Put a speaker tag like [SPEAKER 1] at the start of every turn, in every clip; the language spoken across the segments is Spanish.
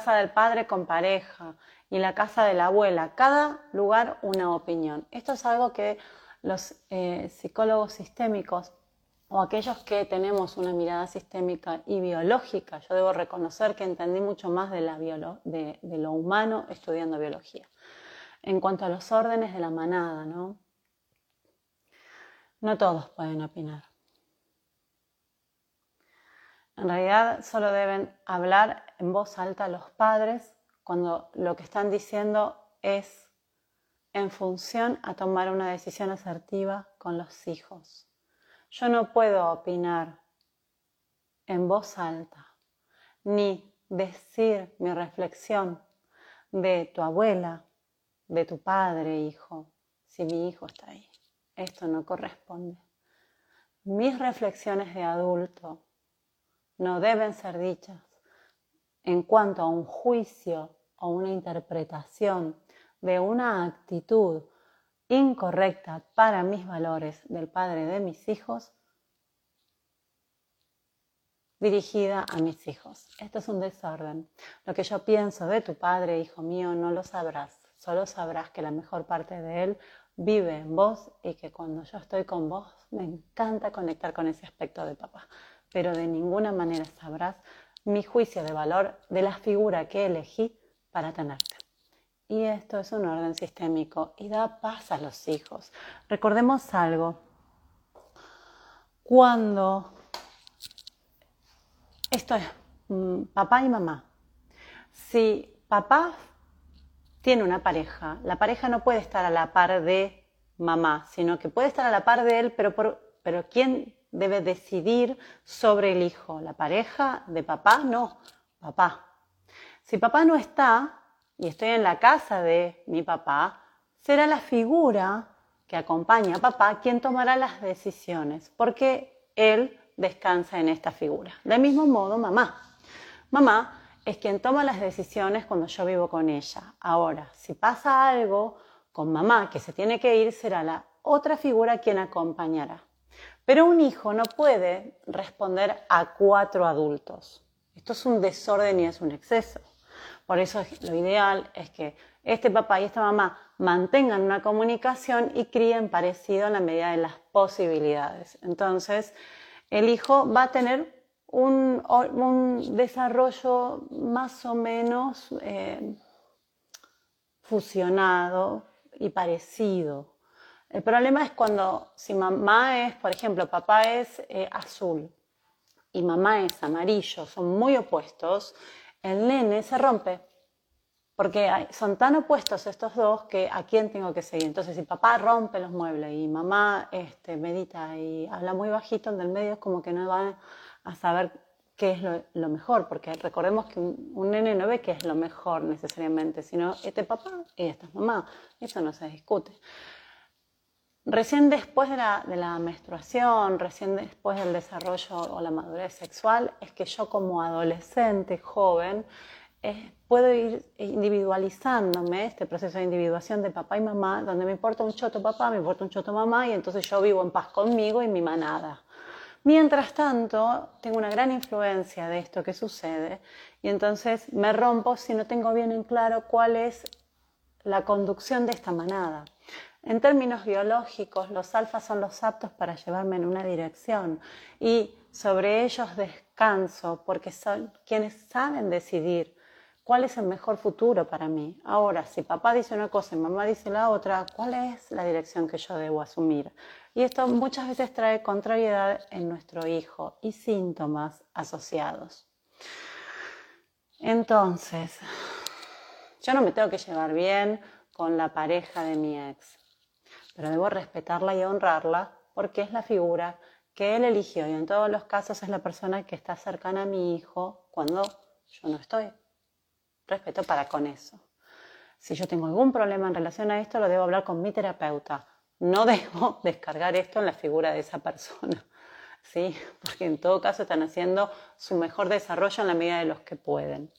[SPEAKER 1] casa del padre con pareja y la casa de la abuela, cada lugar una opinión. Esto es algo que los eh, psicólogos sistémicos o aquellos que tenemos una mirada sistémica y biológica, yo debo reconocer que entendí mucho más de, de lo humano estudiando biología. En cuanto a los órdenes de la manada, ¿no? No todos pueden opinar. En realidad solo deben hablar en voz alta los padres cuando lo que están diciendo es en función a tomar una decisión asertiva con los hijos. Yo no puedo opinar en voz alta ni decir mi reflexión de tu abuela, de tu padre, hijo, si mi hijo está ahí. Esto no corresponde. Mis reflexiones de adulto no deben ser dichas en cuanto a un juicio o una interpretación de una actitud incorrecta para mis valores del padre de mis hijos dirigida a mis hijos. Esto es un desorden. Lo que yo pienso de tu padre, hijo mío, no lo sabrás. Solo sabrás que la mejor parte de él vive en vos y que cuando yo estoy con vos me encanta conectar con ese aspecto de papá, pero de ninguna manera sabrás mi juicio de valor de la figura que elegí para tenerte. Y esto es un orden sistémico y da paz a los hijos. Recordemos algo. Cuando esto es mm, papá y mamá, si papá tiene una pareja, la pareja no puede estar a la par de mamá, sino que puede estar a la par de él, pero, pero ¿quién debe decidir sobre el hijo? ¿La pareja de papá? No, papá. Si papá no está y estoy en la casa de mi papá, será la figura que acompaña a papá quien tomará las decisiones, porque él descansa en esta figura. De mismo modo, mamá. Mamá es quien toma las decisiones cuando yo vivo con ella. Ahora, si pasa algo con mamá que se tiene que ir, será la otra figura quien acompañará. Pero un hijo no puede responder a cuatro adultos. Esto es un desorden y es un exceso. Por eso lo ideal es que este papá y esta mamá mantengan una comunicación y críen parecido en la medida de las posibilidades. Entonces, el hijo va a tener un, desarrollo más o menos eh, fusionado y parecido. El problema es cuando, si mamá es, por ejemplo, papá es eh, azul y mamá es amarillo, son muy opuestos, el nene se rompe. Porque son tan opuestos estos dos que a quién tengo que seguir. Entonces, si papá rompe los muebles y mamá este, medita y habla muy bajito, el medio es como que no va a saber qué es lo, mejor, porque recordemos que un, nene no ve qué es lo mejor necesariamente, sino este papá y esta es mamá, eso no se discute. Recién después de la, menstruación, recién después del desarrollo o la madurez sexual, es que yo como adolescente, joven, eh, puedo ir individualizándome, este proceso de individuación de papá y mamá, donde me importa un choto papá, me importa un choto mamá, y entonces yo vivo en paz conmigo y mi manada. Mientras tanto, tengo una gran influencia de esto que sucede y entonces me rompo si no tengo bien en claro cuál es la conducción de esta manada. En términos biológicos, los alfas son los aptos para llevarme en una dirección y sobre ellos descanso porque son quienes saben decidir cuál es el mejor futuro para mí. Ahora, si papá dice una cosa y mamá dice la otra, ¿cuál es la dirección que yo debo asumir? Y esto muchas veces trae contrariedad en nuestro hijo y síntomas asociados. Entonces, yo no me tengo que llevar bien con la pareja de mi ex, pero debo respetarla y honrarla porque es la figura que él eligió y en todos los casos es la persona que está cercana a mi hijo cuando yo no estoy. Respeto para con eso. Si yo tengo algún problema en relación a esto, lo debo hablar con mi terapeuta no debo descargar esto en la figura de esa persona, ¿sí? Porque en todo caso están haciendo su mejor desarrollo en la medida de los que pueden,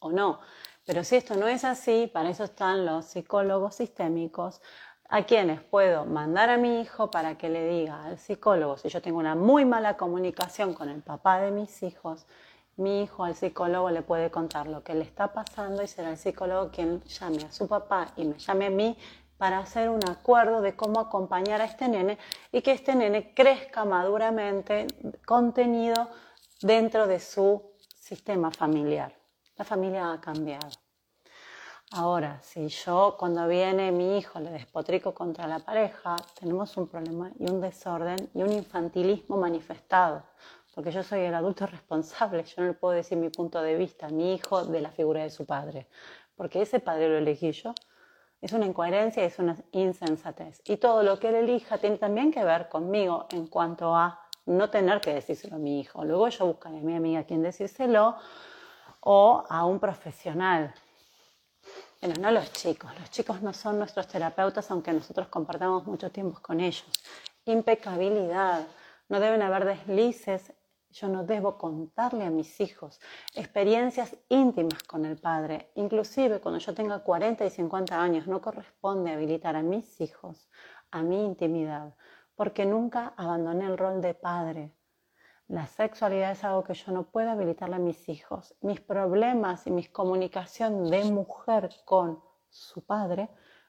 [SPEAKER 1] o no. Pero si esto no es así, para eso están los psicólogos sistémicos, a quienes puedo mandar a mi hijo para que le diga al psicólogo si yo tengo una muy mala comunicación con el papá de mis hijos mi hijo al psicólogo le puede contar lo que le está pasando y será el psicólogo quien llame a su papá y me llame a mí para hacer un acuerdo de cómo acompañar a este nene y que este nene crezca maduramente contenido dentro de su sistema familiar. La familia ha cambiado. Ahora, si yo cuando viene mi hijo le despotrico contra la pareja, tenemos un problema y un desorden y un infantilismo manifestado, porque yo soy el adulto responsable, yo no le puedo decir mi punto de vista a mi hijo de la figura de su padre, porque ese padre lo elegí yo. Es una incoherencia es una insensatez. Y todo lo que él elija tiene también que ver conmigo en cuanto a no tener que decírselo a mi hijo. Luego yo buscaré a mi amiga quien decírselo o a un profesional bueno, no los chicos, los chicos no son nuestros terapeutas aunque nosotros compartamos mucho tiempo con ellos. Impecabilidad, no deben haber deslices, yo no debo contarle a mis hijos experiencias íntimas con el padre. Inclusive cuando yo tenga 40 y 50 años no corresponde habilitar a mis hijos a mi intimidad, porque nunca abandoné el rol de padre. La sexualidad es algo que yo no puedo habilitarle a mis hijos. Mis problemas y mi comunicación de mujer con su padre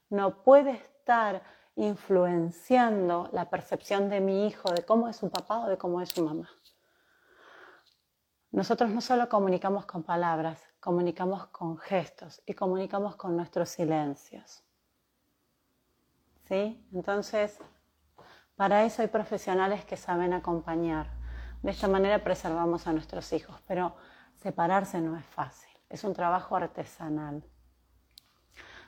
[SPEAKER 1] no puede estar influenciando la percepción de mi hijo de cómo es su papá o de cómo es su mamá. Nosotros no solo comunicamos con palabras, comunicamos con gestos y comunicamos con nuestros silencios. ¿Sí? Entonces, para eso hay profesionales que saben acompañar. De esta manera preservamos a nuestros hijos, pero separarse no es fácil, es un trabajo artesanal.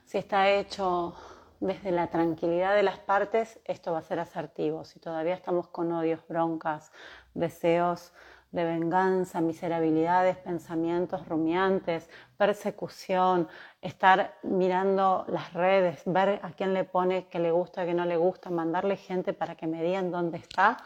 [SPEAKER 1] Si está hecho desde la tranquilidad de las partes, esto va a ser asertivo. Si todavía estamos con odios, broncas, deseos de venganza, miserabilidades, pensamientos rumiantes, persecución, estar mirando las redes, ver a quién le pone que le gusta, que no le gusta, mandarle gente para que me digan dónde está,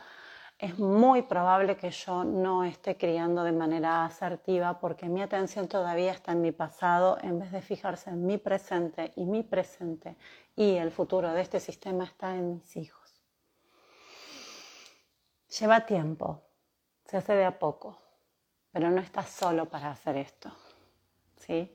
[SPEAKER 1] es muy probable que yo no esté criando de manera asertiva porque mi atención todavía está en mi pasado en vez de fijarse en mi presente y mi presente y el futuro de este sistema está en mis hijos. Lleva tiempo, se hace de a poco, pero no estás solo para hacer esto. ¿sí?